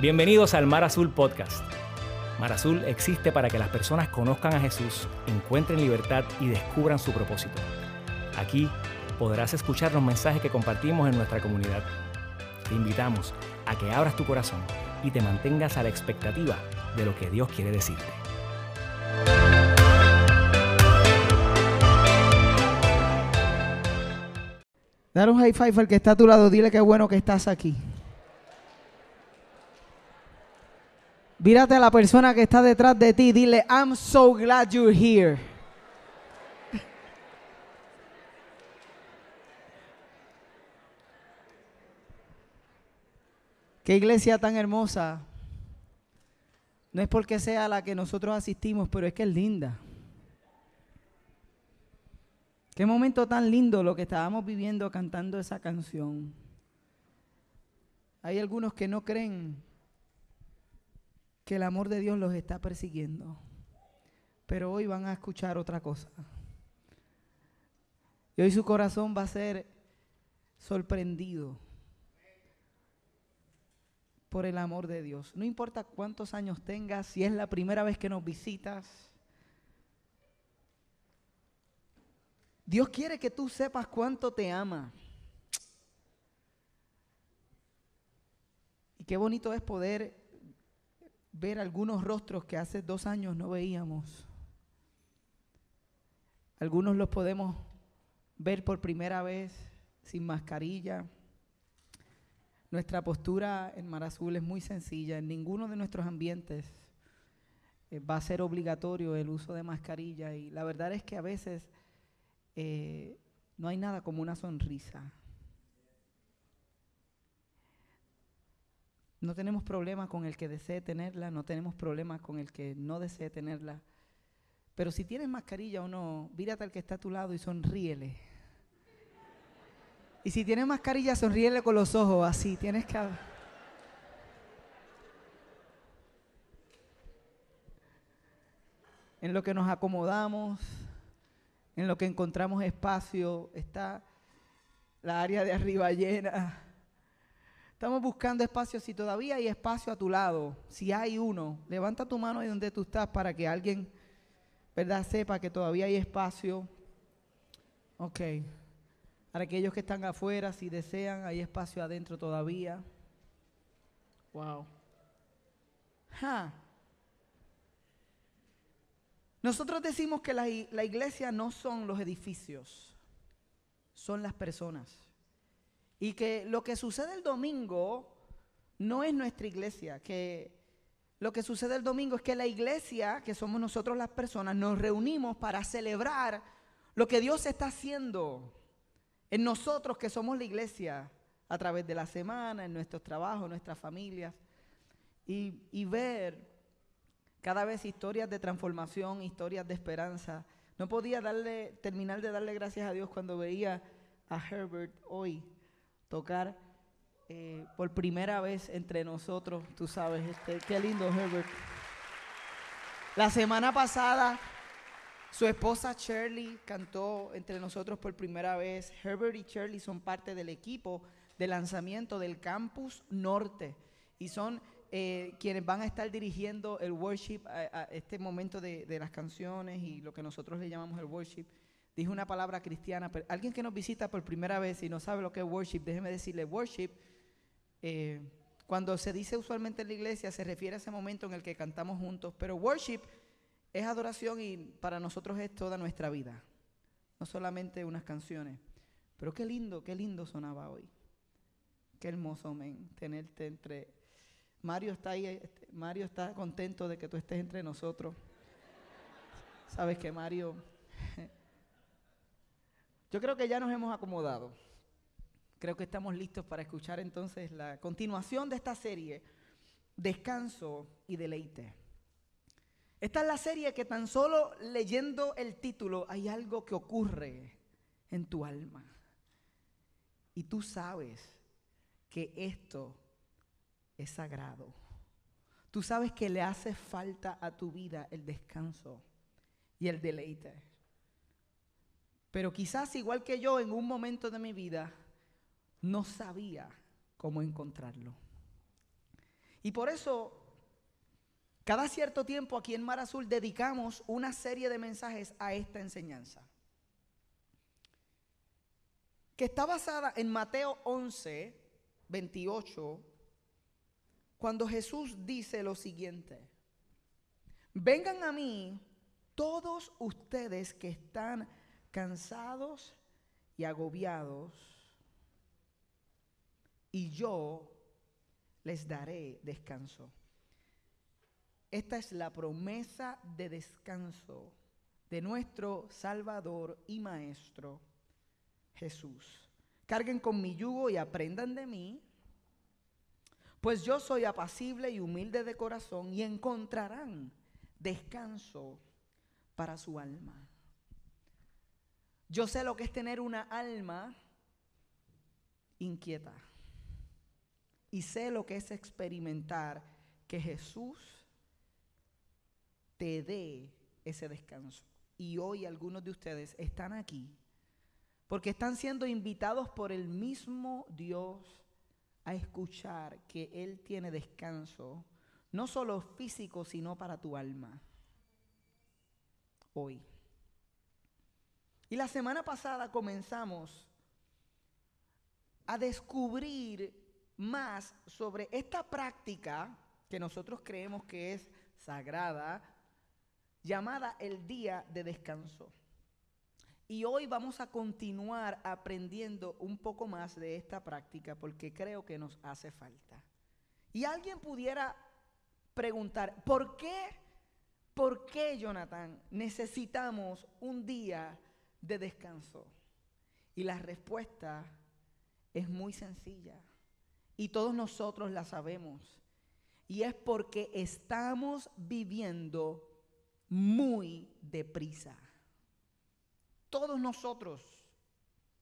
Bienvenidos al Mar Azul Podcast. Mar Azul existe para que las personas conozcan a Jesús, encuentren libertad y descubran su propósito. Aquí podrás escuchar los mensajes que compartimos en nuestra comunidad. Te invitamos a que abras tu corazón y te mantengas a la expectativa de lo que Dios quiere decirte. Dar un high five al que está a tu lado, dile que bueno que estás aquí. Mírate a la persona que está detrás de ti, dile, I'm so glad you're here. Qué iglesia tan hermosa. No es porque sea la que nosotros asistimos, pero es que es linda. Qué momento tan lindo lo que estábamos viviendo cantando esa canción. Hay algunos que no creen que el amor de Dios los está persiguiendo, pero hoy van a escuchar otra cosa. Y hoy su corazón va a ser sorprendido por el amor de Dios. No importa cuántos años tengas, si es la primera vez que nos visitas. Dios quiere que tú sepas cuánto te ama. Y qué bonito es poder ver algunos rostros que hace dos años no veíamos. Algunos los podemos ver por primera vez sin mascarilla. Nuestra postura en Mar Azul es muy sencilla. En ninguno de nuestros ambientes eh, va a ser obligatorio el uso de mascarilla. Y la verdad es que a veces eh, no hay nada como una sonrisa. No tenemos problema con el que desee tenerla, no tenemos problema con el que no desee tenerla. Pero si tienes mascarilla o no, mírate al que está a tu lado y sonríele. Y si tienes mascarilla, sonríele con los ojos, así. Tienes que. En lo que nos acomodamos, en lo que encontramos espacio, está la área de arriba llena. Estamos buscando espacio. Si todavía hay espacio a tu lado, si hay uno, levanta tu mano ahí donde tú estás para que alguien, ¿verdad?, sepa que todavía hay espacio. Ok. Para aquellos que están afuera, si desean, hay espacio adentro todavía. Wow. Nosotros decimos que la, la iglesia no son los edificios, son las personas. Y que lo que sucede el domingo no es nuestra iglesia, que lo que sucede el domingo es que la iglesia, que somos nosotros las personas, nos reunimos para celebrar lo que Dios está haciendo en nosotros que somos la iglesia a través de la semana, en nuestros trabajos, en nuestras familias, y, ver cada vez historias de transformación, historias de esperanza. No podía darle, terminar de darle gracias a Dios cuando veía a Herbert hoy tocar eh, por primera vez entre nosotros, tú sabes, este, qué lindo Herbert. La semana pasada su esposa Shirley cantó entre nosotros por primera vez. Herbert y Shirley son parte del equipo de lanzamiento del Campus Norte y son eh, quienes van a estar dirigiendo el worship a, este momento de, las canciones y lo que nosotros le llamamos el worship. Dije una palabra cristiana, pero alguien que nos visita por primera vez y no sabe lo que es worship, déjeme decirle, worship, eh, cuando se dice usualmente en la iglesia, se refiere a ese momento en el que cantamos juntos, pero worship es adoración y para nosotros es toda nuestra vida, no solamente unas canciones. Pero qué lindo, qué lindo sonaba hoy. Qué hermoso, men, tenerte entre... Mario está ahí, este, Mario está contento de que tú estés entre nosotros. Sabes que Mario... Yo creo que ya nos hemos acomodado. Creo que estamos listos para escuchar entonces la continuación de esta serie, Descanso y Deleite. Esta es la serie que tan solo leyendo el título hay algo que ocurre en tu alma. Y tú sabes que esto es sagrado. Tú sabes que le hace falta a tu vida el descanso y el deleite. Pero quizás igual que yo en un momento de mi vida no sabía cómo encontrarlo. Y por eso, cada cierto tiempo aquí en Mar Azul dedicamos una serie de mensajes a esta enseñanza. Que está basada en Mateo 11, 28, cuando Jesús dice lo siguiente. Vengan a mí todos ustedes que están cansados y agobiados, y yo les daré descanso. Esta es la promesa de descanso de nuestro Salvador y Maestro Jesús. Carguen con mi yugo y aprendan de mí, pues yo soy apacible y humilde de corazón y encontrarán descanso para su alma. Yo sé lo que es tener una alma inquieta. Y sé lo que es experimentar que Jesús te dé ese descanso. Y hoy algunos de ustedes están aquí porque están siendo invitados por el mismo Dios a escuchar que Él tiene descanso, no solo físico, sino para tu alma. Hoy. Y la semana pasada comenzamos a descubrir más sobre esta práctica que nosotros creemos que es sagrada, llamada el día de descanso. Y hoy vamos a continuar aprendiendo un poco más de esta práctica porque creo que nos hace falta. Y alguien pudiera preguntar, ¿por qué, por qué, Jonathan, necesitamos un día de descanso? Y la respuesta es muy sencilla. Y todos nosotros la sabemos. Y es porque estamos viviendo muy deprisa. Todos nosotros,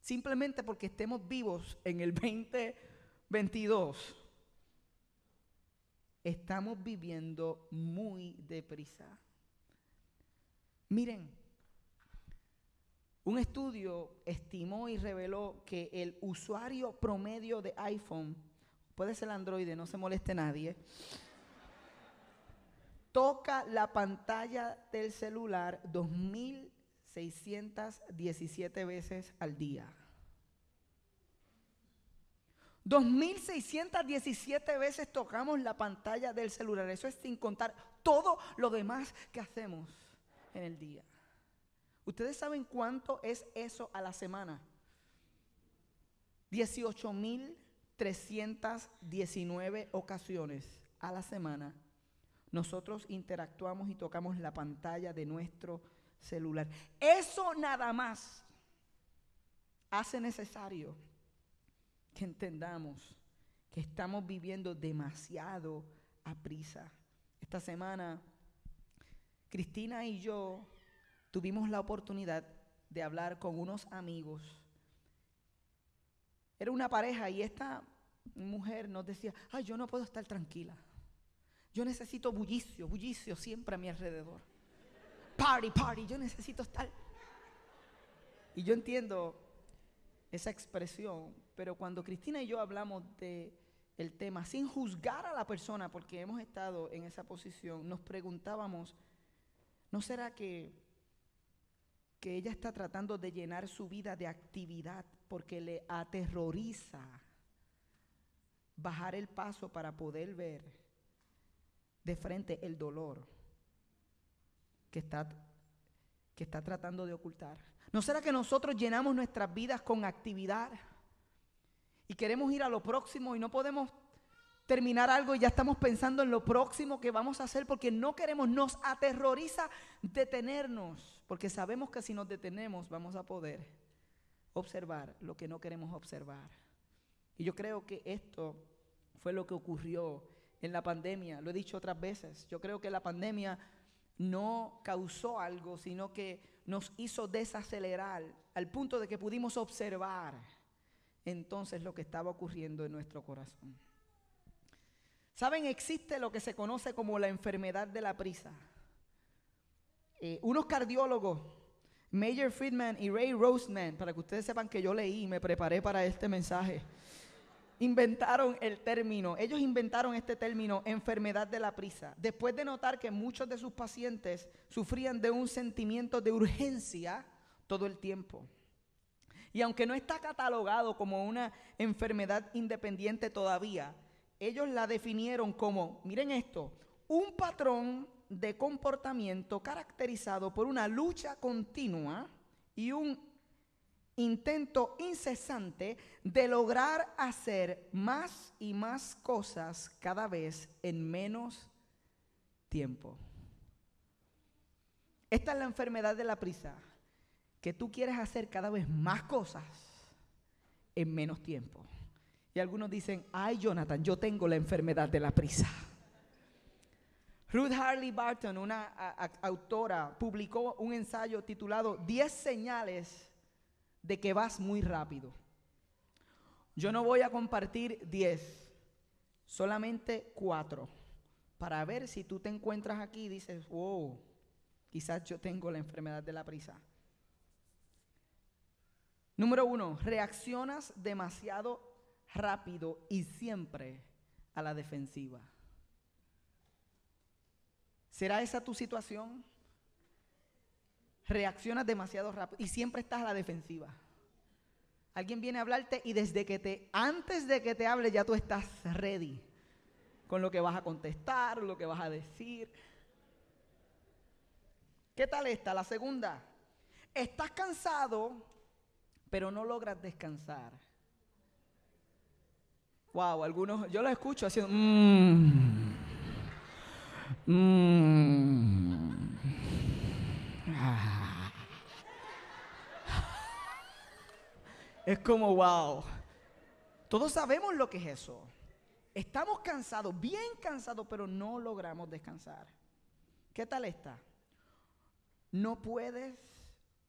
simplemente porque estemos vivos en el 2022, estamos viviendo muy deprisa. Miren, un estudio estimó y reveló que el usuario promedio de iPhone, puede ser Android, no se moleste nadie, toca la pantalla del celular 2617 veces al día. 2617 veces tocamos la pantalla del celular. Eso es sin contar todo lo demás que hacemos en el día. ¿Ustedes saben cuánto es eso a la semana? 18.319 ocasiones a la semana nosotros interactuamos y tocamos la pantalla de nuestro celular. Eso nada más hace necesario que entendamos que estamos viviendo demasiado a prisa. Esta semana, Cristina y yo tuvimos la oportunidad de hablar con unos amigos. Era una pareja y esta mujer nos decía, ay, yo no puedo estar tranquila. Yo necesito bullicio, bullicio siempre a mi alrededor. Party, party, yo necesito estar. Y yo entiendo esa expresión, pero cuando Cristina y yo hablamos de el tema sin juzgar a la persona porque hemos estado en esa posición, nos preguntábamos, ¿no será que que ella está tratando de llenar su vida de actividad porque le aterroriza bajar el paso para poder ver de frente el dolor que está, que está tratando de ocultar. ¿No será que nosotros llenamos nuestras vidas con actividad y queremos ir a lo próximo y no podemos terminar algo y ya estamos pensando en lo próximo que vamos a hacer porque no queremos, nos aterroriza detenernos, porque sabemos que si nos detenemos vamos a poder observar lo que no queremos observar. Y yo creo que esto fue lo que ocurrió en la pandemia, lo he dicho otras veces, yo creo que la pandemia no causó algo, sino que nos hizo desacelerar al punto de que pudimos observar entonces lo que estaba ocurriendo en nuestro corazón. Saben, existe lo que se conoce como la enfermedad de la prisa. Eh, unos cardiólogos, Major Friedman y Ray Roseman, para que ustedes sepan que yo leí y me preparé para este mensaje, inventaron el término, ellos inventaron este término enfermedad de la prisa, después de notar que muchos de sus pacientes sufrían de un sentimiento de urgencia todo el tiempo. Y aunque no está catalogado como una enfermedad independiente todavía, ellos la definieron como, miren esto, un patrón de comportamiento caracterizado por una lucha continua y un intento incesante de lograr hacer más y más cosas cada vez en menos tiempo. Esta es la enfermedad de la prisa, que tú quieres hacer cada vez más cosas en menos tiempo. Y algunos dicen, ay Jonathan, yo tengo la enfermedad de la prisa. Ruth Harley Barton, una autora, publicó un ensayo titulado 10 señales de que vas muy rápido. Yo no voy a compartir 10, solamente 4, para ver si tú te encuentras aquí y dices, wow, quizás yo tengo la enfermedad de la prisa. Número uno, reaccionas demasiado rápido y siempre a la defensiva. ¿Será esa tu situación? reaccionas demasiado rápido y siempre estás a la defensiva. Alguien viene a hablarte y desde que te, antes de que te hable ya tú estás ready con lo que vas a contestar, lo que vas a decir. ¿Qué tal esta? La segunda. Estás cansado, pero no logras descansar. Wow, algunos, yo lo escucho haciendo. Mmm, mmm, Es como, wow. Todos sabemos lo que es eso. Estamos cansados, bien cansados, pero no logramos descansar. ¿Qué tal está? No puedes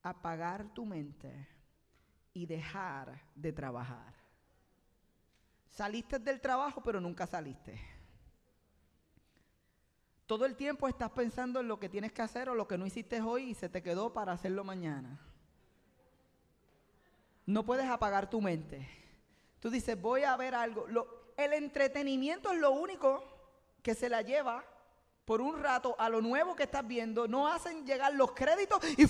apagar tu mente y dejar de trabajar. Saliste del trabajo, pero nunca saliste. Todo el tiempo estás pensando en lo que tienes que hacer o lo que no hiciste hoy y se te quedó para hacerlo mañana no puedes apagar tu mente. Tú dices, voy a ver algo. el entretenimiento es lo único que se la lleva por un rato a lo nuevo que estás viendo. No hacen llegar los créditos y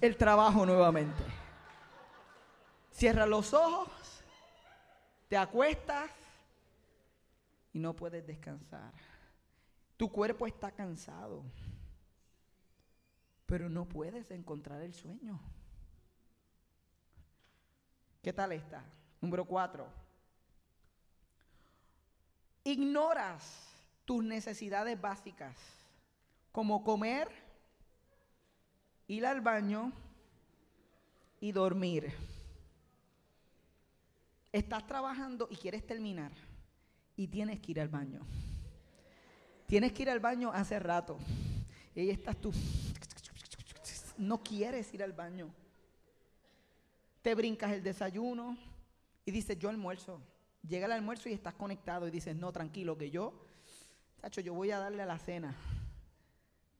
el trabajo nuevamente. Cierra los ojos, te acuestas y no puedes descansar. Tu cuerpo está cansado, pero no puedes encontrar el sueño. ¿Qué tal está? Número cuatro. Ignoras tus necesidades básicas, como comer, ir al baño y dormir. Estás trabajando y quieres terminar y tienes que ir al baño. Tienes que ir al baño hace rato. Y ahí estás tú. No quieres ir al baño te brincas el desayuno y dices, yo almuerzo. Llega el almuerzo y estás conectado y dices, no, tranquilo, que yo, tacho, yo voy a darle a la cena.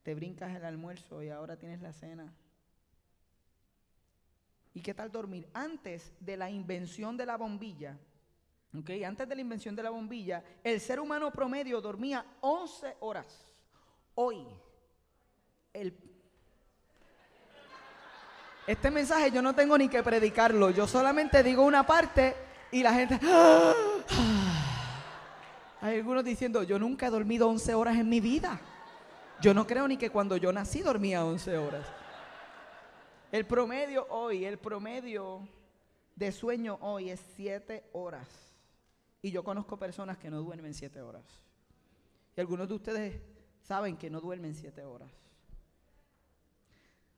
Te brincas el almuerzo y ahora tienes la cena. ¿Y qué tal dormir? Antes de la invención de la bombilla, ¿ok? Antes de la invención de la bombilla, el ser humano promedio dormía 11 horas. Hoy, el este mensaje yo no tengo ni que predicarlo, yo solamente digo una parte y la gente... Hay algunos diciendo, yo nunca he dormido 11 horas en mi vida. Yo no creo ni que cuando yo nací dormía 11 horas. El promedio hoy, el promedio de sueño hoy es 7 horas. Y yo conozco personas que no duermen 7 horas. Y algunos de ustedes saben que no duermen 7 horas.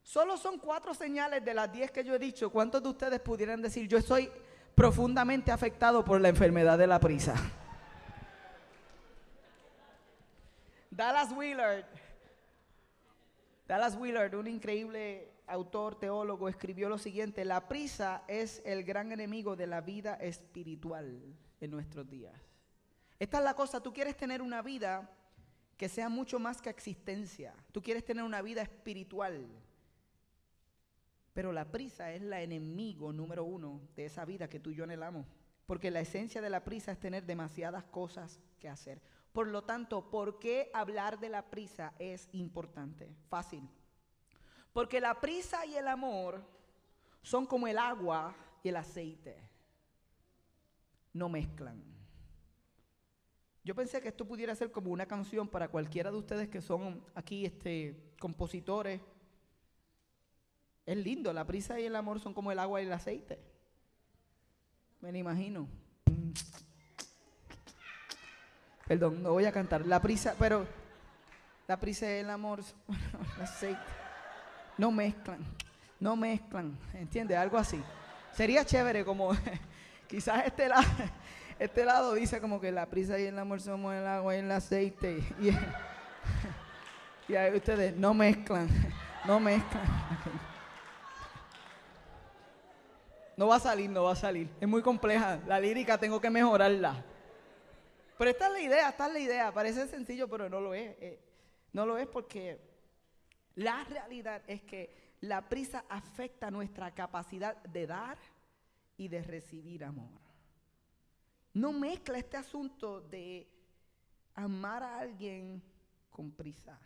Solo son cuatro señales de las diez que yo he dicho. ¿Cuántos de ustedes pudieran decir, yo estoy profundamente afectado por la enfermedad de la prisa? Dallas Willard, Dallas Willard, un increíble autor, teólogo, escribió lo siguiente, la prisa es el gran enemigo de la vida espiritual en nuestros días. Esta es la cosa, tú quieres tener una vida que sea mucho más que existencia, tú quieres tener una vida espiritual. Pero la prisa es la enemigo número uno de esa vida que tú y yo anhelamos. porque la esencia de la prisa es tener demasiadas cosas que hacer. Por lo tanto, ¿por qué hablar de la prisa es importante? Fácil. Porque la prisa y el amor son como el agua y el aceite. No mezclan. Yo pensé que esto pudiera ser como una canción para cualquiera de ustedes que son aquí este, compositores. Es lindo, la prisa y el amor son como el agua y el aceite. Me imagino. Perdón, no voy a cantar. La prisa, pero la prisa y el amor, el aceite, no mezclan, no mezclan, ¿entiendes? Algo así. Sería chévere como, quizás este lado, este lado dice como que la prisa y el amor somos el agua y el aceite. Y, y ahí ustedes no mezclan, no mezclan. No va a salir, no va a salir. Es muy compleja. La lírica tengo que mejorarla. Pero esta es la idea, esta es la idea. Parece sencillo, pero no lo es. Eh, no lo es porque la realidad es que la prisa afecta nuestra capacidad de dar y de recibir amor. No mezcla este asunto de amar a alguien con prisa.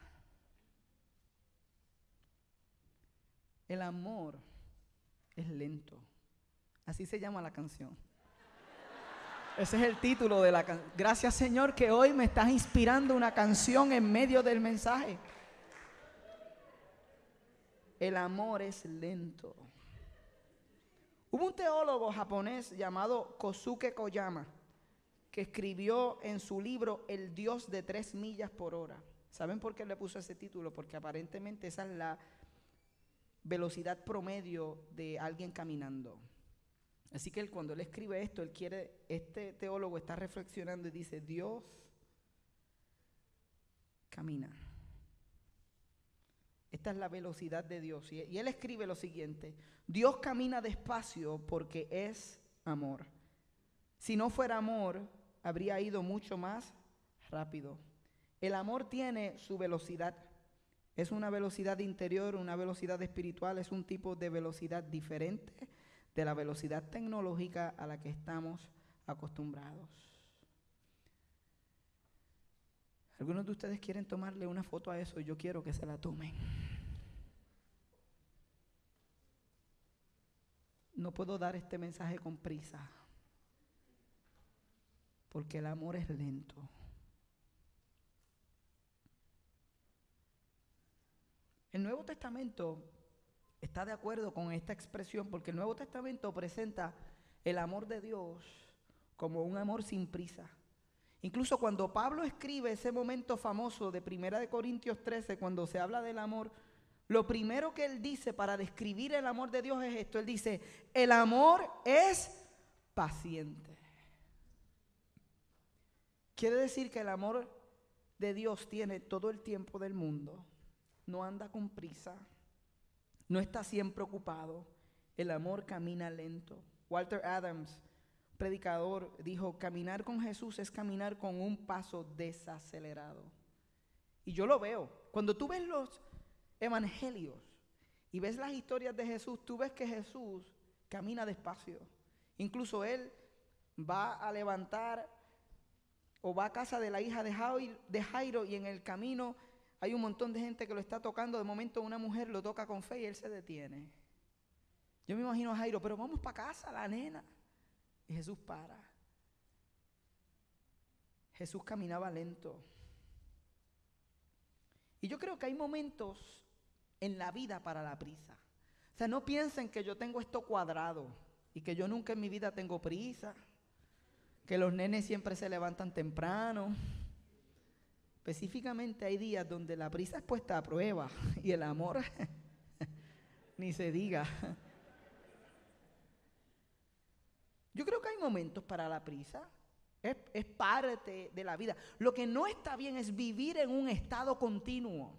El amor es lento. Así se llama la canción. Ese es el título de la canción. Gracias Señor que hoy me estás inspirando una canción en medio del mensaje. El amor es lento. Hubo un teólogo japonés llamado Kosuke Koyama que escribió en su libro El Dios de tres millas por hora. ¿Saben por qué le puso ese título? Porque aparentemente esa es la velocidad promedio de alguien caminando. Así que él, cuando él escribe esto, él quiere, este teólogo está reflexionando y dice, Dios camina. Esta es la velocidad de Dios. Y, él escribe lo siguiente, Dios camina despacio porque es amor. Si no fuera amor, habría ido mucho más rápido. El amor tiene su velocidad. Es una velocidad interior, una velocidad espiritual, es un tipo de velocidad diferente de la velocidad tecnológica a la que estamos acostumbrados. Algunos de ustedes quieren tomarle una foto a eso y yo quiero que se la tomen. No puedo dar este mensaje con prisa, porque el amor es lento. El Nuevo Testamento está de acuerdo con esta expresión porque el Nuevo Testamento presenta el amor de Dios como un amor sin prisa. Incluso cuando Pablo escribe ese momento famoso de Primera de Corintios 13, cuando se habla del amor, lo primero que él dice para describir el amor de Dios es esto. Él dice, el amor es paciente. Quiere decir que el amor de Dios tiene todo el tiempo del mundo, no anda con prisa, no está siempre ocupado. El amor camina lento. Walter Adams, predicador, dijo, caminar con Jesús es caminar con un paso desacelerado. Y yo lo veo. Cuando tú ves los evangelios y ves las historias de Jesús, tú ves que Jesús camina despacio. Incluso él va a levantar o va a casa de la hija de Jairo, y en el camino hay un montón de gente que lo está tocando. De momento una mujer lo toca con fe y él se detiene. Yo me imagino a Jairo, pero vamos para casa, la nena. Y Jesús para. Jesús caminaba lento. Y yo creo que hay momentos en la vida para la prisa. O sea, no piensen que yo tengo esto cuadrado y que yo nunca en mi vida tengo prisa, que los nenes siempre se levantan temprano Específicamente hay días donde la prisa es puesta a prueba y el amor ni se diga. Yo creo que hay momentos para la prisa. Es, parte de la vida. Lo que no está bien es vivir en un estado continuo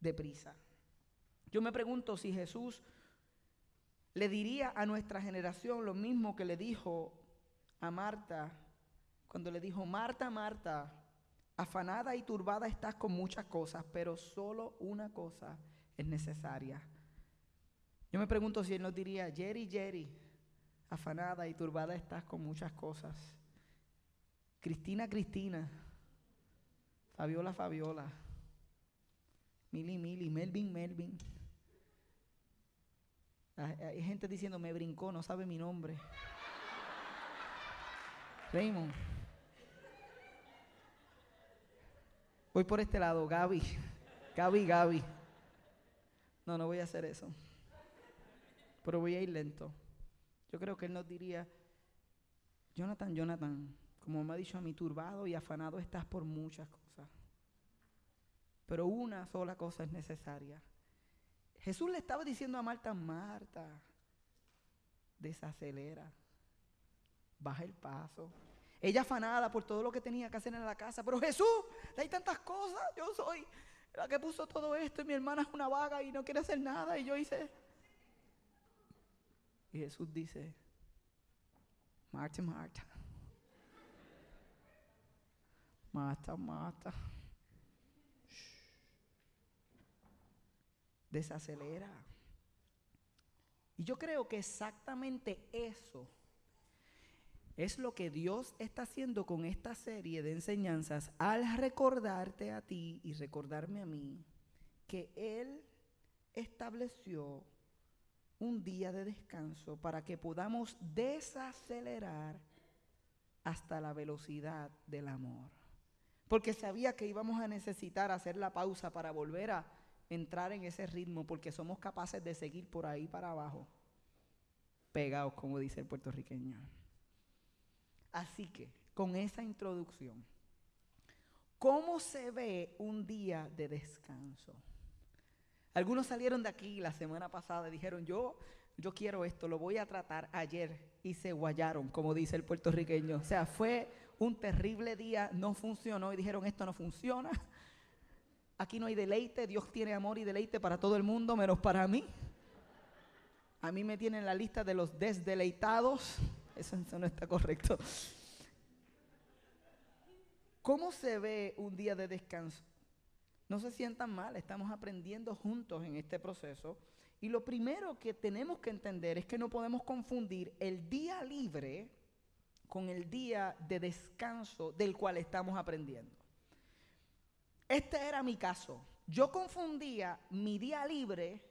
de prisa. Yo me pregunto si Jesús le diría a nuestra generación lo mismo que le dijo a Marta cuando le dijo, Marta, Marta, Afanada y turbada estás con muchas cosas, pero solo una cosa es necesaria. Yo me pregunto si él nos diría, Jerry, Jerry, afanada y turbada estás con muchas cosas. Cristina, Cristina. Fabiola, Fabiola. Mili, Mili. Melvin, Melvin. Hay gente diciendo, me brincó, no sabe mi nombre. Raymond. Voy por este lado, Gaby. Gaby, Gaby. No, no voy a hacer eso. Pero voy a ir lento. Yo creo que él nos diría, Jonathan, Jonathan, como me ha dicho a mí, turbado y afanado estás por muchas cosas. Pero una sola cosa es necesaria. Jesús le estaba diciendo a Marta, Marta, desacelera, baja el paso. Ella afanada por todo lo que tenía que hacer en la casa. Pero Jesús, hay tantas cosas. Yo soy la que puso todo esto y mi hermana es una vaga y no quiere hacer nada. Y yo hice... Y Jesús dice, Marta, Marta. Marta, Marta. Desacelera. Y yo creo que exactamente eso es lo que Dios está haciendo con esta serie de enseñanzas al recordarte a ti y recordarme a mí que Él estableció un día de descanso para que podamos desacelerar hasta la velocidad del amor porque sabía que íbamos a necesitar hacer la pausa para volver a entrar en ese ritmo, porque somos capaces de seguir por ahí para abajo, pegados, como dice el puertorriqueño. Así que, con esa introducción, ¿cómo se ve un día de descanso? Algunos salieron de aquí la semana pasada y dijeron, yo, yo quiero esto, lo voy a tratar ayer, y se guayaron, como dice el puertorriqueño. O sea, fue un terrible día, no funcionó y dijeron esto no funciona. Aquí no hay deleite, Dios tiene amor y deleite para todo el mundo, menos para mí. A mí me tienen la lista de los desdeleitados. Eso, eso no está correcto. ¿Cómo se ve un día de descanso? No se sientan mal, estamos aprendiendo juntos en este proceso. Y lo primero que tenemos que entender es que no podemos confundir el día libre con el día de descanso del cual estamos aprendiendo. Este era mi caso. Yo confundía mi día libre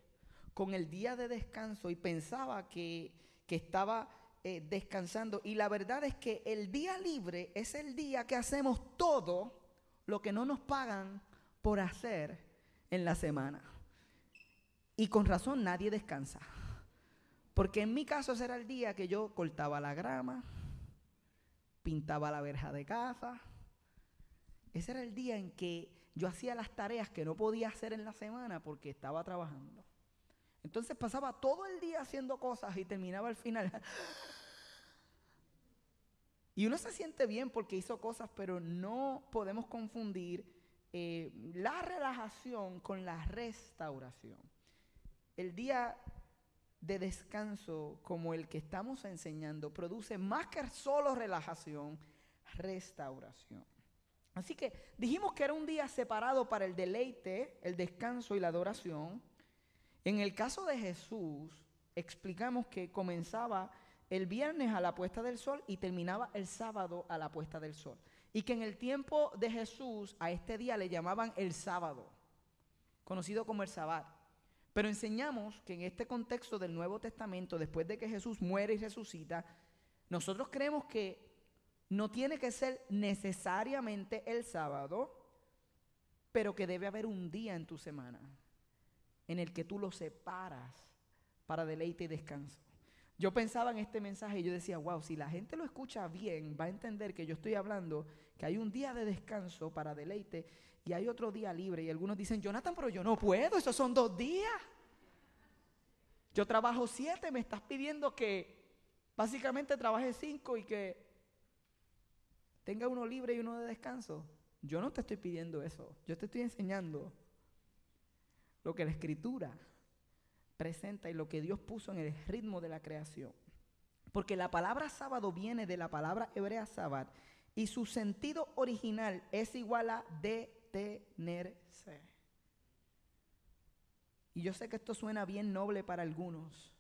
con el día de descanso y pensaba que, estaba eh, descansando. Y la verdad es que el día libre es el día que hacemos todo lo que no nos pagan por hacer en la semana. Y con razón nadie descansa. Porque en mi caso ese era el día que yo cortaba la grama, pintaba la verja de casa. Ese era el día en que yo hacía las tareas que no podía hacer en la semana porque estaba trabajando. Entonces pasaba todo el día haciendo cosas y terminaba al final. Y uno se siente bien porque hizo cosas, pero no podemos confundir eh, la relajación con la restauración. El día de descanso como el que estamos enseñando produce más que solo relajación, restauración. Así que dijimos que era un día separado para el deleite, el descanso y la adoración. En el caso de Jesús, explicamos que comenzaba el viernes a la puesta del sol y terminaba el sábado a la puesta del sol. Y que en el tiempo de Jesús a este día le llamaban el sábado, conocido como el sabbat. Pero enseñamos que en este contexto del Nuevo Testamento, después de que Jesús muere y resucita, nosotros creemos que no tiene que ser necesariamente el sábado, pero que debe haber un día en tu semana en el que tú lo separas para deleite y descanso. Yo pensaba en este mensaje y yo decía, wow, si la gente lo escucha bien, va a entender que yo estoy hablando que hay un día de descanso para deleite y hay otro día libre. Y algunos dicen, Jonathan, pero yo no puedo, esos son dos días. Yo trabajo siete, me estás pidiendo que básicamente trabaje cinco y que tenga uno libre y uno de descanso. Yo no te estoy pidiendo eso, yo te estoy enseñando lo que la escritura presenta y lo que Dios puso en el ritmo de la creación. Porque la palabra sábado viene de la palabra hebrea sábado y su sentido original es igual a detenerse. Y yo sé que esto suena bien noble para algunos.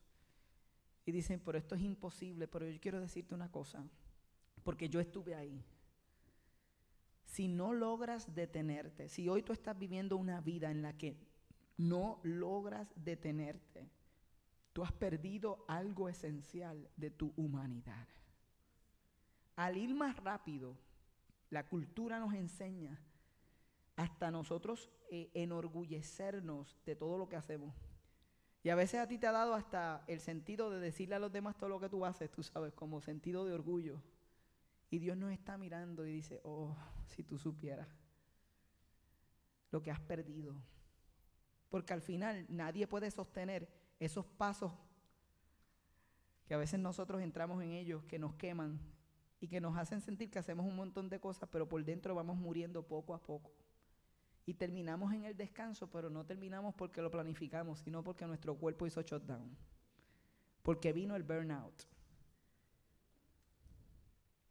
y dicen, pero esto es imposible, pero yo quiero decirte una cosa, porque yo estuve ahí. Si no logras detenerte, si hoy tú estás viviendo una vida en la que no logras detenerte, tú has perdido algo esencial de tu humanidad. Al ir más rápido, la cultura nos enseña hasta nosotros eh, enorgullecernos de todo lo que hacemos. Y a veces a ti te ha dado hasta el sentido de decirle a los demás todo lo que tú haces, tú sabes, como sentido de orgullo. Y Dios nos está mirando y dice, oh, si tú supieras lo que has perdido. Porque al final nadie puede sostener esos pasos que a veces nosotros entramos en ellos, que nos queman y que nos hacen sentir que hacemos un montón de cosas, pero por dentro vamos muriendo poco a poco. Y terminamos en el descanso, pero no terminamos porque lo planificamos, sino porque nuestro cuerpo hizo shutdown. Porque vino el burnout.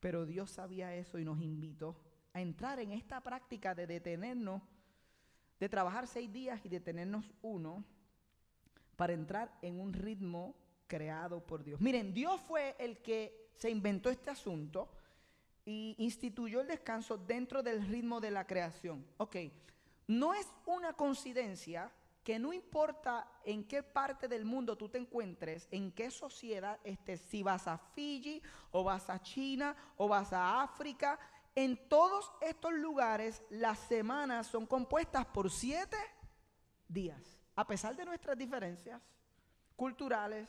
Pero Dios sabía eso y nos invitó a entrar en esta práctica de detenernos, de trabajar seis días y detenernos uno, para entrar en un ritmo creado por Dios. Miren, Dios fue el que se inventó este asunto y instituyó el descanso dentro del ritmo de la creación. Ok, no es una coincidencia que no importa en qué parte del mundo tú te encuentres, en qué sociedad estés, si vas a Fiji o vas a China o vas a África, en todos estos lugares las semanas son compuestas por siete días, a pesar de nuestras diferencias culturales,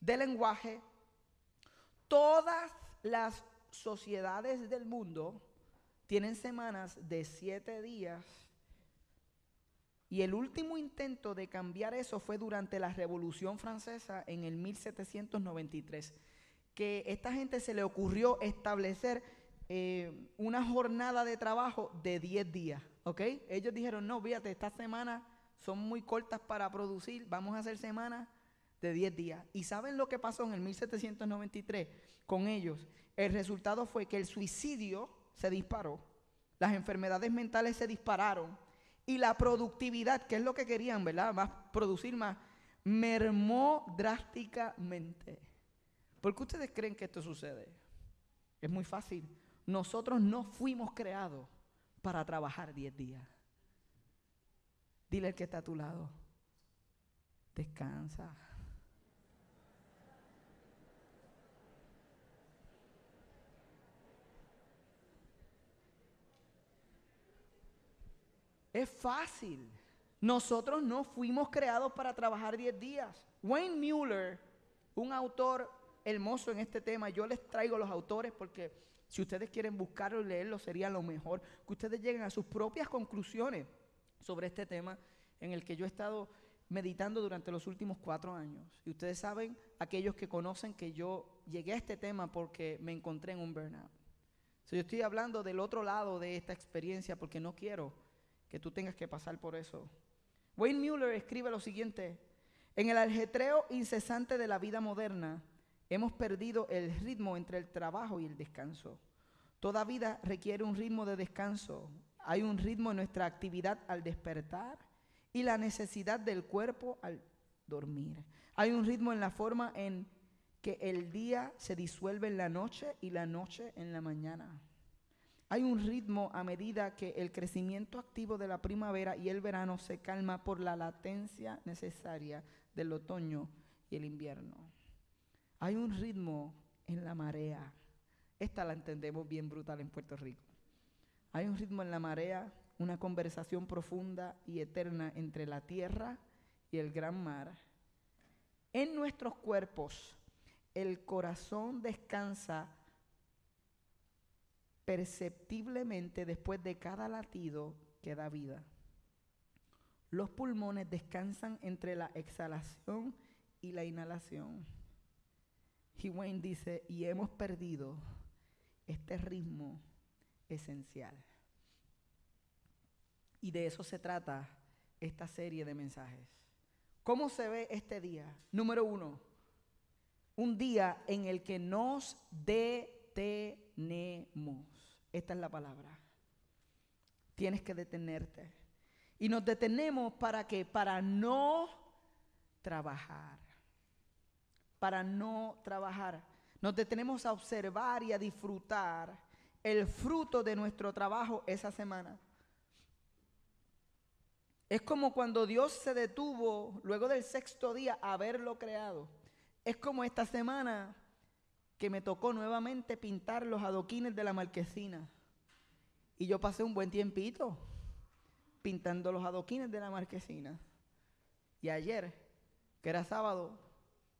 de lenguaje, Todas las sociedades del mundo tienen semanas de siete días. Y el último intento de cambiar eso fue durante la Revolución Francesa en el 1793, que esta gente se le ocurrió establecer eh, una jornada de trabajo de 10 días, ¿ok? Ellos dijeron, no, fíjate, estas semanas son muy cortas para producir, vamos a hacer semanas de 10 días. ¿Y saben lo que pasó en el 1793 con ellos? El resultado fue que el suicidio se disparó, las enfermedades mentales se dispararon y la productividad, que es lo que querían, ¿verdad? Más producir más, mermó drásticamente. ¿Por qué ustedes creen que esto sucede? Es muy fácil. Nosotros no fuimos creados para trabajar 10 días. Dile al que está a tu lado, descansa. Es fácil. Nosotros no fuimos creados para trabajar 10 días. Wayne Mueller, un autor hermoso en este tema, yo les traigo los autores porque si ustedes quieren buscarlo y leerlo sería lo mejor, que ustedes lleguen a sus propias conclusiones sobre este tema en el que yo he estado meditando durante los últimos cuatro años. Y ustedes saben, aquellos que conocen que yo llegué a este tema porque me encontré en un burnout. yo estoy hablando del otro lado de esta experiencia porque no quiero que tú tengas que pasar por eso. Wayne Mueller escribe lo siguiente, en el aljetreo incesante de la vida moderna, hemos perdido el ritmo entre el trabajo y el descanso. Toda vida requiere un ritmo de descanso. Hay un ritmo en nuestra actividad al despertar y la necesidad del cuerpo al dormir. Hay un ritmo en la forma en que el día se disuelve en la noche y la noche en la mañana. Hay un ritmo a medida que el crecimiento activo de la primavera y el verano se calma por la latencia necesaria del otoño y el invierno. Hay un ritmo en la marea. Esta la entendemos bien brutal en Puerto Rico. Hay un ritmo en la marea, una conversación profunda y eterna entre la tierra y el gran mar. En nuestros cuerpos, el corazón descansa perceptiblemente después de cada latido que da vida. Los pulmones descansan entre la exhalación y la inhalación. Y Wayne dice, y hemos perdido este ritmo esencial. Y de eso se trata esta serie de mensajes. ¿Cómo se ve este día? Número uno, un día en el que nos detenemos. Esta es la palabra. Tienes que detenerte. Y nos detenemos para que Para no trabajar. Para no trabajar. Nos detenemos a observar y a disfrutar el fruto de nuestro trabajo esa semana. Es como cuando Dios se detuvo luego del sexto día a haberlo creado. Es como esta semana que me tocó nuevamente pintar los adoquines de la marquesina. Y yo pasé un buen tiempito pintando los adoquines de la marquesina. Y ayer, que era sábado,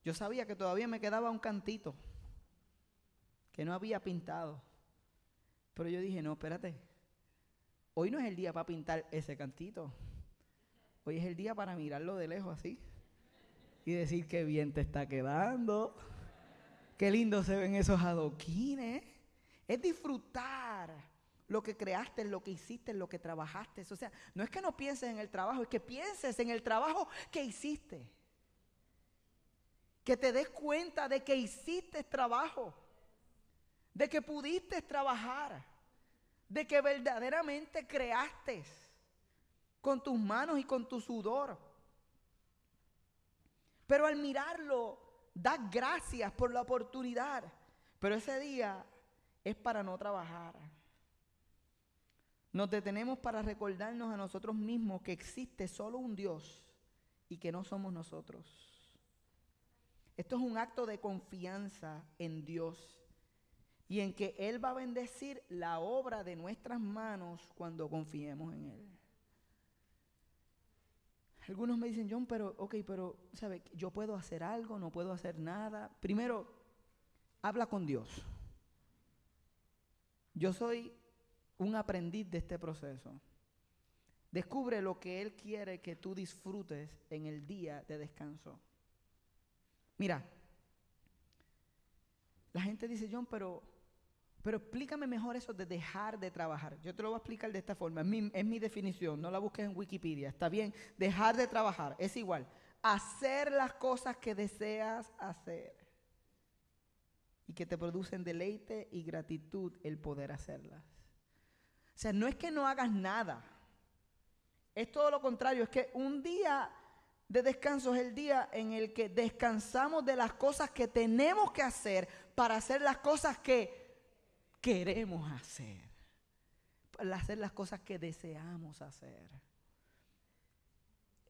yo sabía que todavía me quedaba un cantito que no había pintado. Pero yo dije, no, espérate. Hoy no es el día para pintar ese cantito. Hoy es el día para mirarlo de lejos así. Y decir qué bien te está quedando. Qué lindo se ven esos adoquines. Es disfrutar lo que creaste, lo que hiciste, lo que trabajaste. O sea, no es que no pienses en el trabajo, es que pienses en el trabajo que hiciste. Que te des cuenta de que hiciste trabajo. De que pudiste trabajar. De que verdaderamente creaste con tus manos y con tu sudor. Pero al mirarlo, da gracias por la oportunidad. Pero ese día es para no trabajar. Nos detenemos para recordarnos a nosotros mismos que existe solo un Dios y que no somos nosotros. Esto es un acto de confianza en Dios y en que Él va a bendecir la obra de nuestras manos cuando confiemos en Él. Algunos me dicen, John, pero, ok, pero, ¿sabe? Yo puedo hacer algo, no puedo hacer nada. Primero, habla con Dios. Yo soy un aprendiz de este proceso. Descubre lo que Él quiere que tú disfrutes en el día de descanso. Mira, la gente dice, John, pero pero explícame mejor eso de dejar de trabajar. Yo te lo voy a explicar de esta forma. Es mi, es mi definición. No la busques en Wikipedia. Está bien. Dejar de trabajar. Es igual. Hacer las cosas que deseas hacer. Y que te producen deleite y gratitud el poder hacerlas. O sea, no es que no hagas nada. Es todo lo contrario. Es que un día de descanso es el día en el que descansamos de las cosas que tenemos que hacer para hacer las cosas que queremos hacer, para hacer las cosas que deseamos hacer.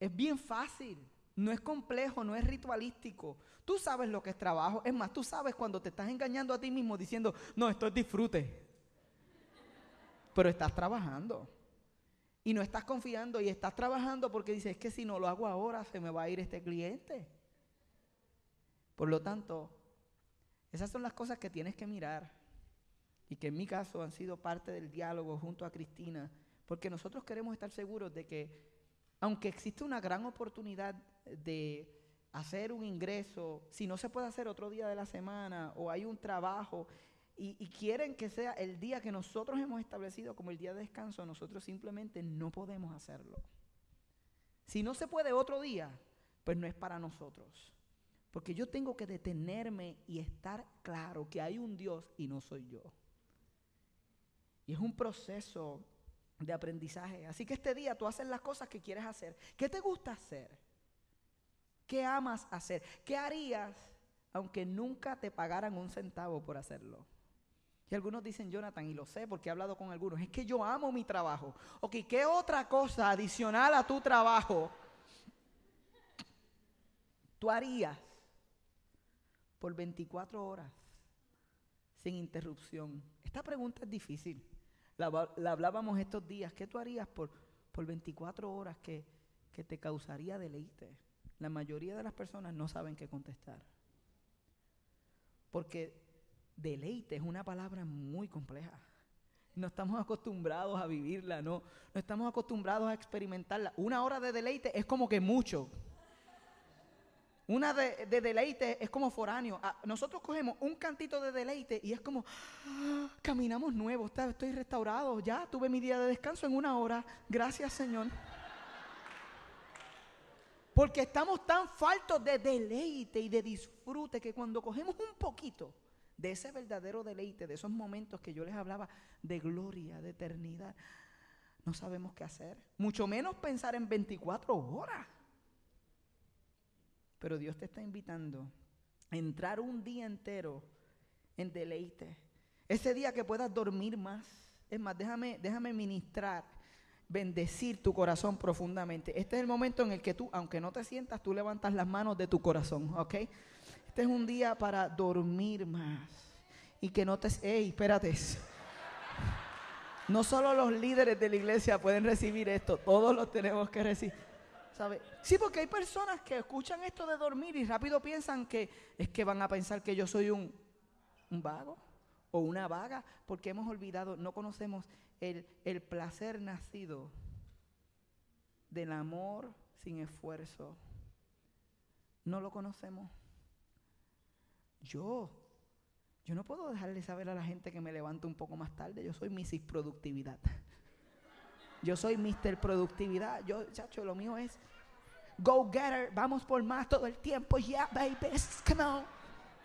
Es bien fácil, no es complejo, no es ritualístico. Tú sabes lo que es trabajo. Es más, tú sabes cuando te estás engañando a ti mismo diciendo, no, esto es disfrute. Pero estás trabajando. Y no estás confiando y estás trabajando porque dices, es que si no lo hago ahora se me va a ir este cliente. Por lo tanto, esas son las cosas que tienes que mirar y que en mi caso han sido parte del diálogo junto a Cristina, porque nosotros queremos estar seguros de que, aunque existe una gran oportunidad de hacer un ingreso, si no se puede hacer otro día de la semana o hay un trabajo y, quieren que sea el día que nosotros hemos establecido como el día de descanso, nosotros simplemente no podemos hacerlo. Si no se puede otro día, pues no es para nosotros. Porque yo tengo que detenerme y estar claro que hay un Dios y no soy yo. Y es un proceso de aprendizaje. Así que este día tú haces las cosas que quieres hacer. ¿Qué te gusta hacer? ¿Qué amas hacer? ¿Qué harías aunque nunca te pagaran un centavo por hacerlo? Y algunos dicen, Jonathan, y lo sé porque he hablado con algunos, es que yo amo mi trabajo. Ok, ¿qué otra cosa adicional a tu trabajo tú harías por 24 horas sin interrupción? Esta pregunta es difícil. La, hablábamos estos días. ¿Qué tú harías por, por 24 horas que, que te causaría deleite? La mayoría de las personas no saben qué contestar. Porque deleite es una palabra muy compleja. No estamos acostumbrados a vivirla, no, no estamos acostumbrados a experimentarla. Una hora de deleite es como que mucho. Una de, deleite es como foráneo. Ah, nosotros cogemos un cantito de deleite y es como, ah, caminamos nuevos, estoy restaurado, ya tuve mi día de descanso en una hora. Gracias Señor. Porque estamos tan faltos de deleite y de disfrute que cuando cogemos un poquito de ese verdadero deleite, de esos momentos que yo les hablaba de gloria, de eternidad, no sabemos qué hacer. Mucho menos pensar en 24 horas. Pero Dios te está invitando entrar un día entero en deleite. Ese día que puedas dormir más. Es más, déjame, déjame ministrar, bendecir tu corazón profundamente. Este es el momento en el que tú, aunque no te sientas, tú levantas las manos de tu corazón, ¿ok? Este es un día para dormir más. Y que no te... ¡Ey, espérate! No solo los líderes de la iglesia pueden recibir esto, todos los tenemos que recibir. ¿Sabe? Sí, porque hay personas que escuchan esto de dormir y rápido piensan que es que van a pensar que yo soy un, un vago o una vaga, porque hemos olvidado, no conocemos el, el placer nacido del amor sin esfuerzo. No lo conocemos. Yo, yo no puedo dejarle saber a la gente que me levanto un poco más tarde. Yo soy Mrs. Productividad. Yo soy Mr. Productividad. Yo, chacho, lo mío es go getter. Vamos por más todo el tiempo. Yeah, baby, come on.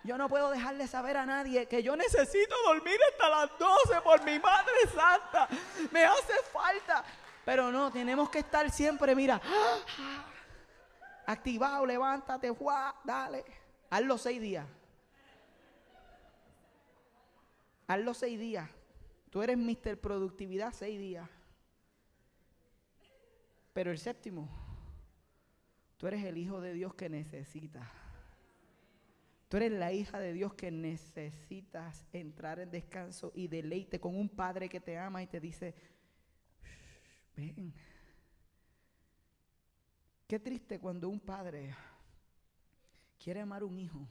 Yo no puedo dejarle saber a nadie que yo necesito dormir hasta las 12 por mi Madre Santa. Me hace falta. Pero no, tenemos que estar siempre, mira, activado, levántate, Juá, dale. Hazlo seis días. Hazlo seis días. Tú eres Mr. Productividad seis días. Pero el séptimo, tú eres el hijo de Dios que necesita. Tú eres la hija de Dios que necesitas entrar en descanso y deleite con un padre que te ama y te dice, ven. Qué triste cuando un padre quiere amar a un hijo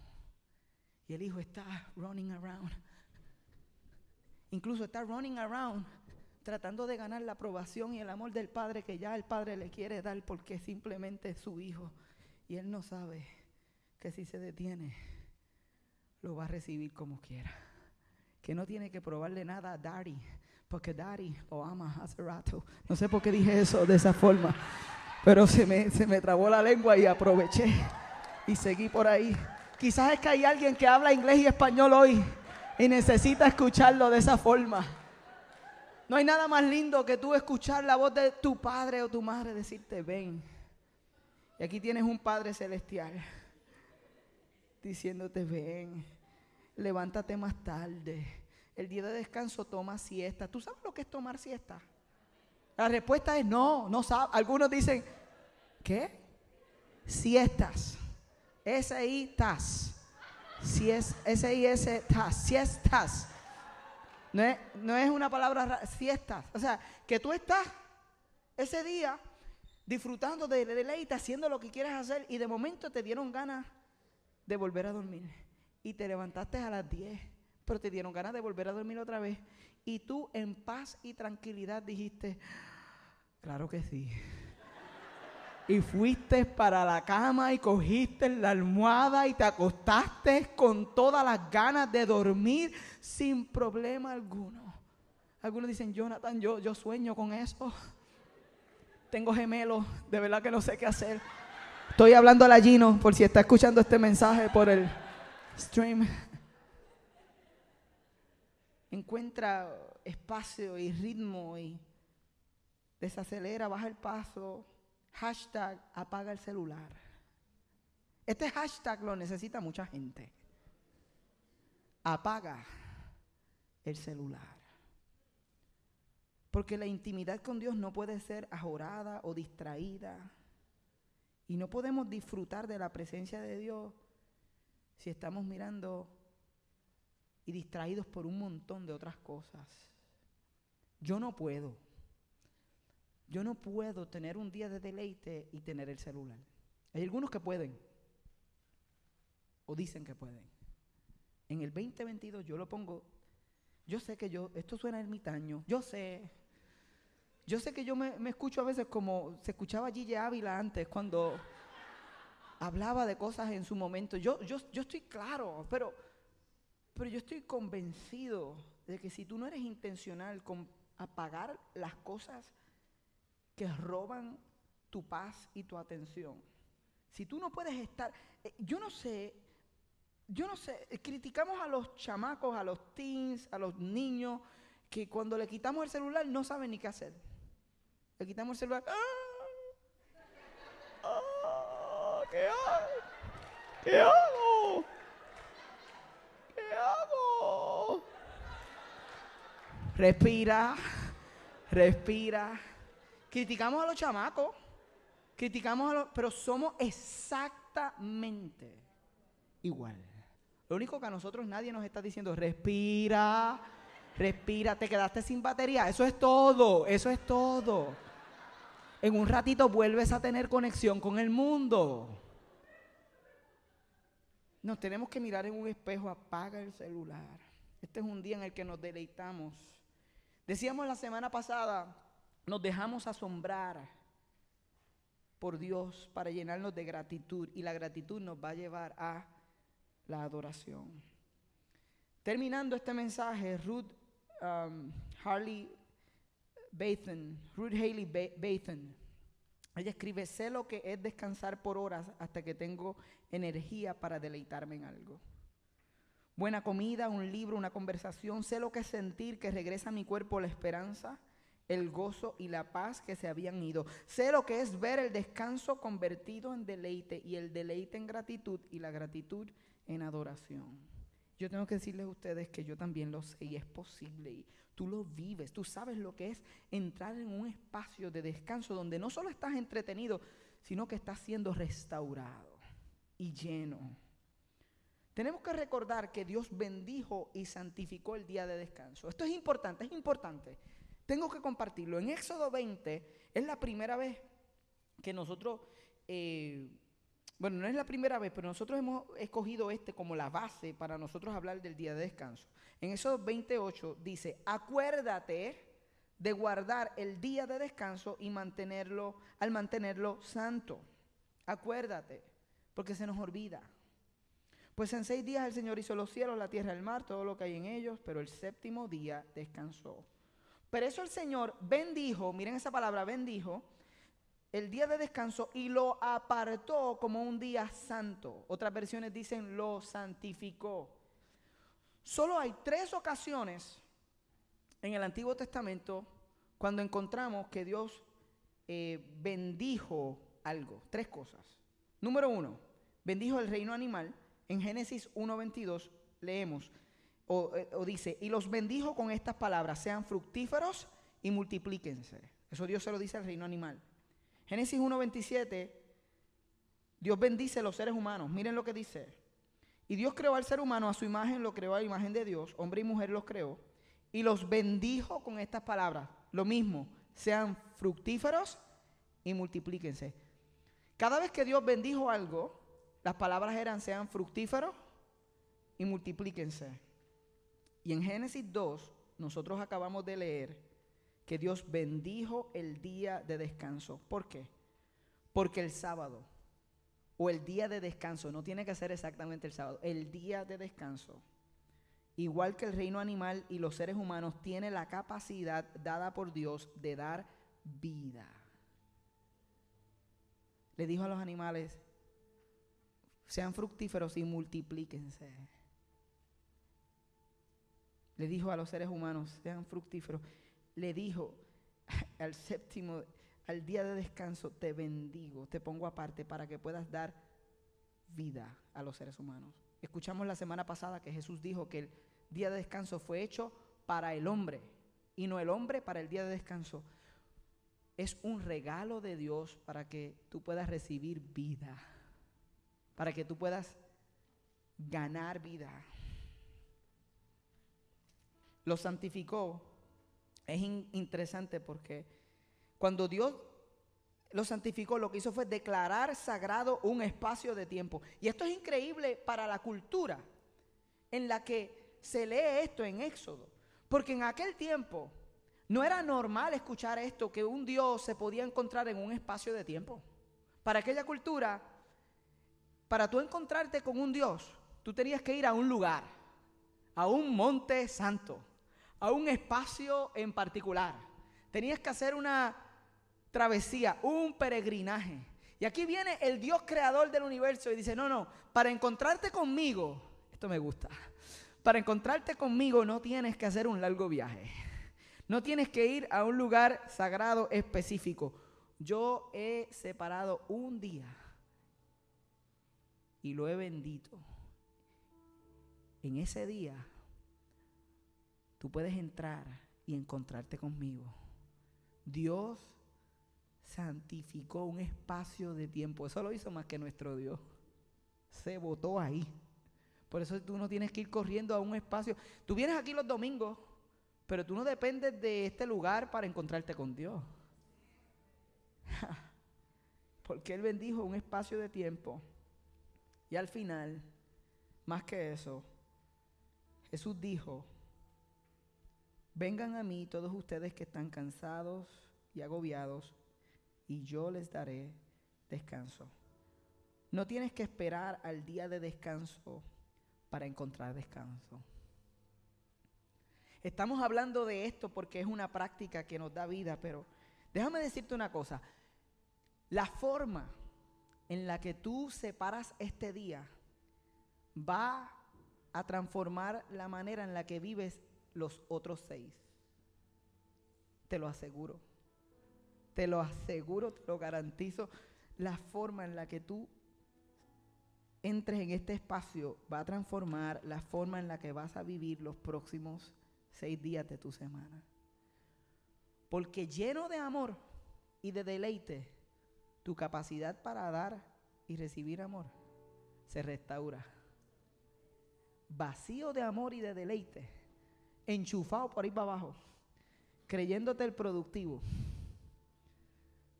y el hijo está running around. Incluso está running around tratando de ganar la aprobación y el amor del padre que ya el padre le quiere dar porque simplemente es su hijo. Y él no sabe que si se detiene lo va a recibir como quiera. Que no tiene que probarle nada a Daddy, porque Daddy lo ama hace rato. No sé por qué dije eso de esa forma, pero se me, se me trabó la lengua y aproveché y seguí por ahí. Quizás es que hay alguien que habla inglés y español hoy y necesita escucharlo de esa forma. No hay nada más lindo que tú escuchar la voz de tu padre o tu madre decirte, ven. Y aquí tienes un Padre Celestial diciéndote, ven, levántate más tarde. El día de descanso toma siesta. ¿Tú sabes lo que es tomar siesta? La respuesta es no, no sabe. Algunos dicen, ¿qué? Siestas. S-I-tas. Si es S-I-S-tas. Siestas. No es, no es una palabra siestas. O sea, que tú estás ese día disfrutando de deleite, haciendo lo que quieres hacer y de momento te dieron ganas de volver a dormir y te levantaste a las 10, pero te dieron ganas de volver a dormir otra vez. Y tú en paz y tranquilidad dijiste, claro que sí. Y fuiste para la cama y cogiste la almohada y te acostaste con todas las ganas de dormir sin problema alguno. Algunos dicen, Jonathan, yo, yo sueño con eso. Tengo gemelos, de verdad que no sé qué hacer. Estoy hablando a la Gino por si está escuchando este mensaje por el stream. Encuentra espacio y ritmo y desacelera, baja el paso. Hashtag apaga el celular. Este hashtag lo necesita mucha gente. Apaga el celular. Porque la intimidad con Dios no puede ser ajorada o distraída. Y no podemos disfrutar de la presencia de Dios si estamos mirando y distraídos por un montón de otras cosas. Yo no puedo. Yo no puedo tener un día de deleite y tener el celular. Hay algunos que pueden. O dicen que pueden. En el 2022 yo lo pongo. Yo sé que yo, esto suena ermitaño. Yo sé. Yo sé que yo me, me escucho a veces como se escuchaba Gigi Ávila antes, cuando hablaba de cosas en su momento. Yo, yo, yo estoy claro, pero, pero yo estoy convencido de que si tú no eres intencional con apagar las cosas que roban tu paz y tu atención. Si tú no puedes estar, eh, yo no sé, yo no sé, eh, criticamos a los chamacos, a los teens, a los niños, que cuando le quitamos el celular no saben ni qué hacer. Le quitamos el celular. ¡Ah! ¡Ah! ¿Qué hago? ¿Qué hago? ¿Qué hago? Respira, respira. Criticamos a los chamacos, criticamos a los, pero somos exactamente igual. Lo único que a nosotros nadie nos está diciendo, respira, respira, te quedaste sin batería. Eso es todo, eso es todo. En un ratito vuelves a tener conexión con el mundo. Nos tenemos que mirar en un espejo, apaga el celular. Este es un día en el que nos deleitamos. Decíamos la semana pasada, nos dejamos asombrar por Dios para llenarnos de gratitud y la gratitud nos va a llevar a la adoración. Terminando este mensaje, Ruth um, Harley Bathan, Ruth Haley Bathan, ella escribe, sé lo que es descansar por horas hasta que tengo energía para deleitarme en algo. Buena comida, un libro, una conversación, sé lo que es sentir que regresa a mi cuerpo la esperanza, el gozo y la paz que se habían ido. Sé lo que es ver el descanso convertido en deleite y el deleite en gratitud y la gratitud en adoración. Yo tengo que decirles a ustedes que yo también lo sé y es posible. Y tú lo vives, tú sabes lo que es entrar en un espacio de descanso donde no solo estás entretenido, sino que estás siendo restaurado y lleno. Tenemos que recordar que Dios bendijo y santificó el día de descanso. Esto es importante, es importante. Tengo que compartirlo. En Éxodo 20 es la primera vez que nosotros eh, bueno, no es la primera vez, pero nosotros hemos escogido este como la base para nosotros hablar del día de descanso. En esos 28 dice, acuérdate de guardar el día de descanso y mantenerlo, al mantenerlo santo. Acuérdate, porque se nos olvida. Pues en seis días el Señor hizo los cielos, la tierra, el mar, todo lo que hay en ellos, pero el séptimo día descansó. Pero eso el Señor bendijo, miren esa palabra, bendijo, el día de descanso y lo apartó como un día santo. Otras versiones dicen lo santificó. Solo hay tres ocasiones en el Antiguo Testamento cuando encontramos que Dios eh, bendijo algo. Tres cosas. Número uno, bendijo el reino animal. En Génesis 1.22 leemos o, eh, o dice, y los bendijo con estas palabras, sean fructíferos y multiplíquense. Eso Dios se lo dice al reino animal. Génesis 1.27, Dios bendice a los seres humanos. Miren lo que dice. Y Dios creó al ser humano a su imagen, lo creó a la imagen de Dios, hombre y mujer los creó, y los bendijo con estas palabras. Lo mismo, sean fructíferos y multiplíquense. Cada vez que Dios bendijo algo, las palabras eran sean fructíferos y multiplíquense. Y en Génesis 2, nosotros acabamos de leer que Dios bendijo el día de descanso. ¿Por qué? Porque el sábado o el día de descanso, no tiene que ser exactamente el sábado, el día de descanso, igual que el reino animal y los seres humanos, tiene la capacidad dada por Dios de dar vida. Le dijo a los animales, sean fructíferos y multiplíquense. Le dijo a los seres humanos, sean fructíferos le dijo al séptimo, al día de descanso, te bendigo, te pongo aparte para que puedas dar vida a los seres humanos. Escuchamos la semana pasada que Jesús dijo que el día de descanso fue hecho para el hombre y no el hombre para el día de descanso. Es un regalo de Dios para que tú puedas recibir vida, para que tú puedas ganar vida. Lo santificó es interesante porque cuando Dios lo santificó, lo que hizo fue declarar sagrado un espacio de tiempo. Y esto es increíble para la cultura en la que se lee esto en Éxodo. Porque en aquel tiempo no era normal escuchar esto, que un Dios se podía encontrar en un espacio de tiempo. Para aquella cultura, para tú encontrarte con un Dios, tú tenías que ir a un lugar, a un monte santo a un espacio en particular. Tenías que hacer una travesía, un peregrinaje. Y aquí viene el Dios creador del universo y dice, no, no, para encontrarte conmigo, esto me gusta, para encontrarte conmigo no tienes que hacer un largo viaje. No tienes que ir a un lugar sagrado específico. Yo he separado un día y lo he bendito. En ese día Tú puedes entrar y encontrarte conmigo. Dios santificó un espacio de tiempo. Eso lo hizo más que nuestro Dios. Se votó ahí. Por eso tú no tienes que ir corriendo a un espacio. Tú vienes aquí los domingos, pero tú no dependes de este lugar para encontrarte con Dios. Porque Él bendijo un espacio de tiempo. Y al final, más que eso, Jesús dijo, vengan a mí todos ustedes que están cansados y agobiados, y yo les daré descanso. No tienes que esperar al día de descanso para encontrar descanso. Estamos hablando de esto porque es una práctica que nos da vida, pero déjame decirte una cosa. La forma en la que tú separas este día va a transformar la manera en la que vives los otros seis. Te lo aseguro. Te lo aseguro, te lo garantizo. La forma en la que tú entres en este espacio va a transformar la forma en la que vas a vivir los próximos seis días de tu semana. Porque lleno de amor y de deleite, tu capacidad para dar y recibir amor se restaura vacío de amor y de deleite, enchufado por ahí para abajo, creyéndote el productivo,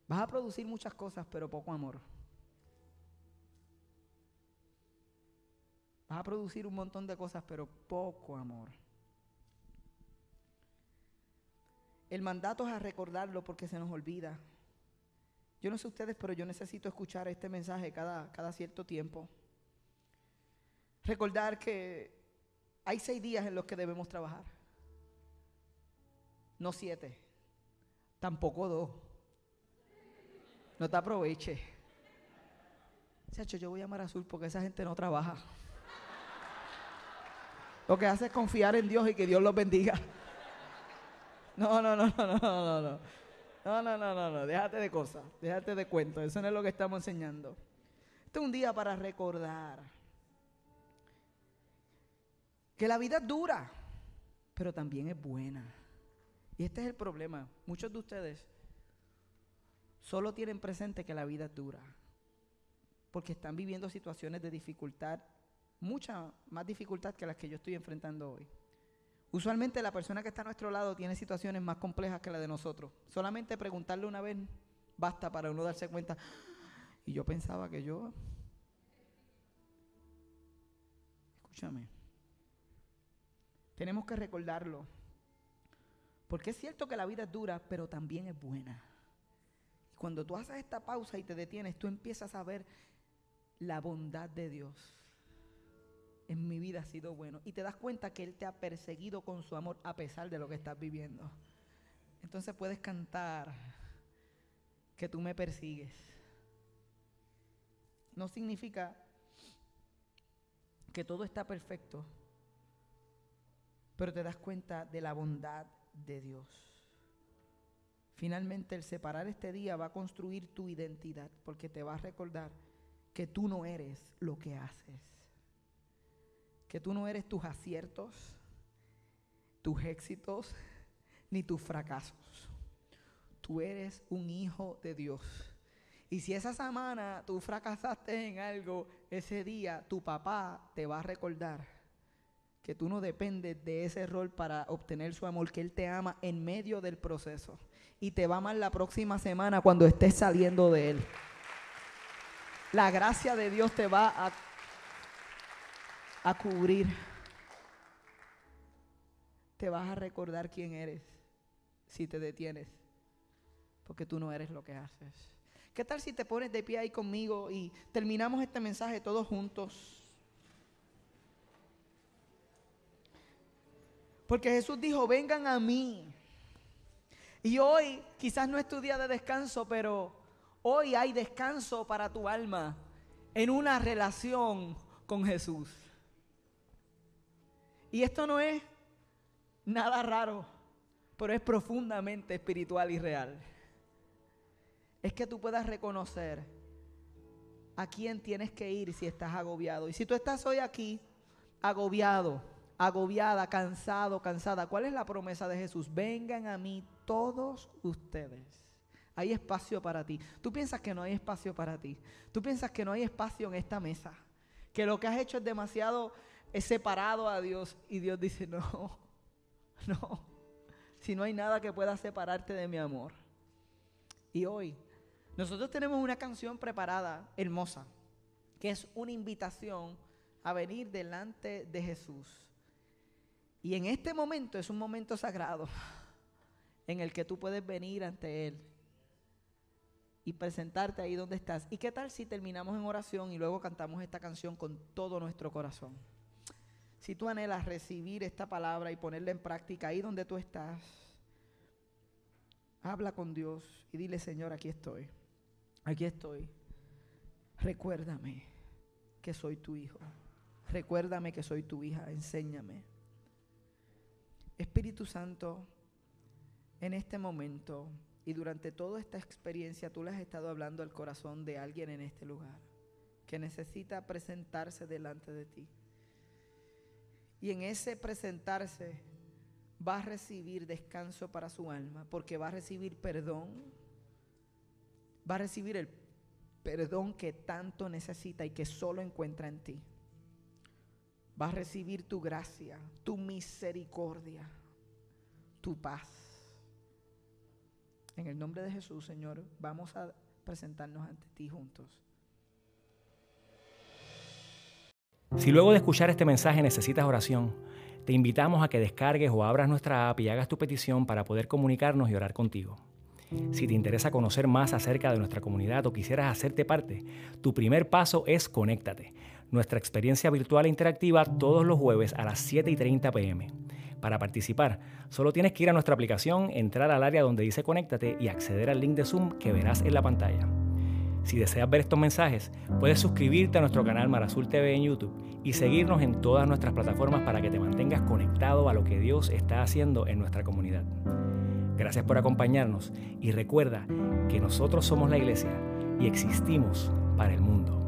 vas a producir muchas cosas, pero poco amor. Vas a producir un montón de cosas, pero poco amor. El mandato es a recordarlo porque se nos olvida. Yo no sé ustedes, pero yo necesito escuchar este mensaje cada, cada cierto tiempo. Recordar que hay seis días en los que debemos trabajar. No siete. Tampoco dos. No te aproveche. Chacho, yo voy a Mar Azul porque esa gente no trabaja. Lo que hace es confiar en Dios y que Dios los bendiga. No, no, no, no, no, no, no. No, no, no, no, no. Déjate de cosas. Déjate de cuentos. Eso no es lo que estamos enseñando. Este es un día para recordar que la vida es dura, pero también es buena. Y este es el problema. Muchos de ustedes solo tienen presente que la vida es dura, porque están viviendo situaciones de dificultad, mucha más dificultad que las que yo estoy enfrentando hoy. Usualmente la persona que está a nuestro lado tiene situaciones más complejas que la de nosotros. Solamente preguntarle una vez basta para uno darse cuenta. Y yo pensaba que yo... Escúchame. Tenemos que recordarlo. Porque es cierto que la vida es dura, pero también es buena. Y cuando tú haces esta pausa y te detienes, tú empiezas a ver la bondad de Dios. En mi vida ha sido bueno. Y te das cuenta que Él te ha perseguido con su amor a pesar de lo que estás viviendo. Entonces puedes cantar que tú me persigues. No significa que todo está perfecto, pero te das cuenta de la bondad de Dios. Finalmente el separar este día va a construir tu identidad porque te va a recordar que tú no eres lo que haces, que tú no eres tus aciertos, tus éxitos, ni tus fracasos. Tú eres un hijo de Dios. Y si esa semana tú fracasaste en algo, ese día tu papá te va a recordar que tú no dependes de ese rol para obtener su amor, que Él te ama en medio del proceso y te va a amar la próxima semana cuando estés saliendo de Él. La gracia de Dios te va a, a cubrir. Te vas a recordar quién eres si te detienes, porque tú no eres lo que haces. ¿Qué tal si te pones de pie ahí conmigo y terminamos este mensaje todos juntos? Porque Jesús dijo, vengan a mí. Y hoy quizás no es tu día de descanso, pero hoy hay descanso para tu alma en una relación con Jesús. Y esto no es nada raro, pero es profundamente espiritual y real. Es que tú puedas reconocer a quién tienes que ir si estás agobiado. Y si tú estás hoy aquí agobiado, agobiada, cansado, cansada. ¿Cuál es la promesa de Jesús? Vengan a mí todos ustedes. Hay espacio para ti. Tú piensas que no hay espacio para ti. Tú piensas que no hay espacio en esta mesa. Que lo que has hecho es demasiado separado a Dios. Y Dios dice, no, no. Si no hay nada que pueda separarte de mi amor. Y hoy nosotros tenemos una canción preparada, hermosa, que es una invitación a venir delante de Jesús. Y en este momento es un momento sagrado en el que tú puedes venir ante Él y presentarte ahí donde estás. ¿Y qué tal si terminamos en oración y luego cantamos esta canción con todo nuestro corazón? Si tú anhelas recibir esta palabra y ponerla en práctica ahí donde tú estás, habla con Dios y dile, Señor, aquí estoy. Aquí estoy. Recuérdame que soy tu hijo. Recuérdame que soy tu hija. Enséñame. Espíritu Santo, en este momento y durante toda esta experiencia tú le has estado hablando al corazón de alguien en este lugar que necesita presentarse delante de ti. Y en ese presentarse va a recibir descanso para su alma, porque va a recibir perdón, va a recibir el perdón que tanto necesita y que solo encuentra en ti. Va a recibir tu gracia, tu misericordia, tu paz. En el nombre de Jesús, Señor, vamos a presentarnos ante ti juntos. Si luego de escuchar este mensaje necesitas oración, te invitamos a que descargues o abras nuestra app y hagas tu petición para poder comunicarnos y orar contigo. Si te interesa conocer más acerca de nuestra comunidad o quisieras hacerte parte, tu primer paso es conéctate. Nuestra experiencia virtual e interactiva todos los jueves a las 7 y 30 pm. Para participar, solo tienes que ir a nuestra aplicación, entrar al área donde dice conéctate y acceder al link de Zoom que verás en la pantalla. Si deseas ver estos mensajes, puedes suscribirte a nuestro canal Marazul TV en YouTube y seguirnos en todas nuestras plataformas para que te mantengas conectado a lo que Dios está haciendo en nuestra comunidad. Gracias por acompañarnos y recuerda que nosotros somos la iglesia y existimos para el mundo.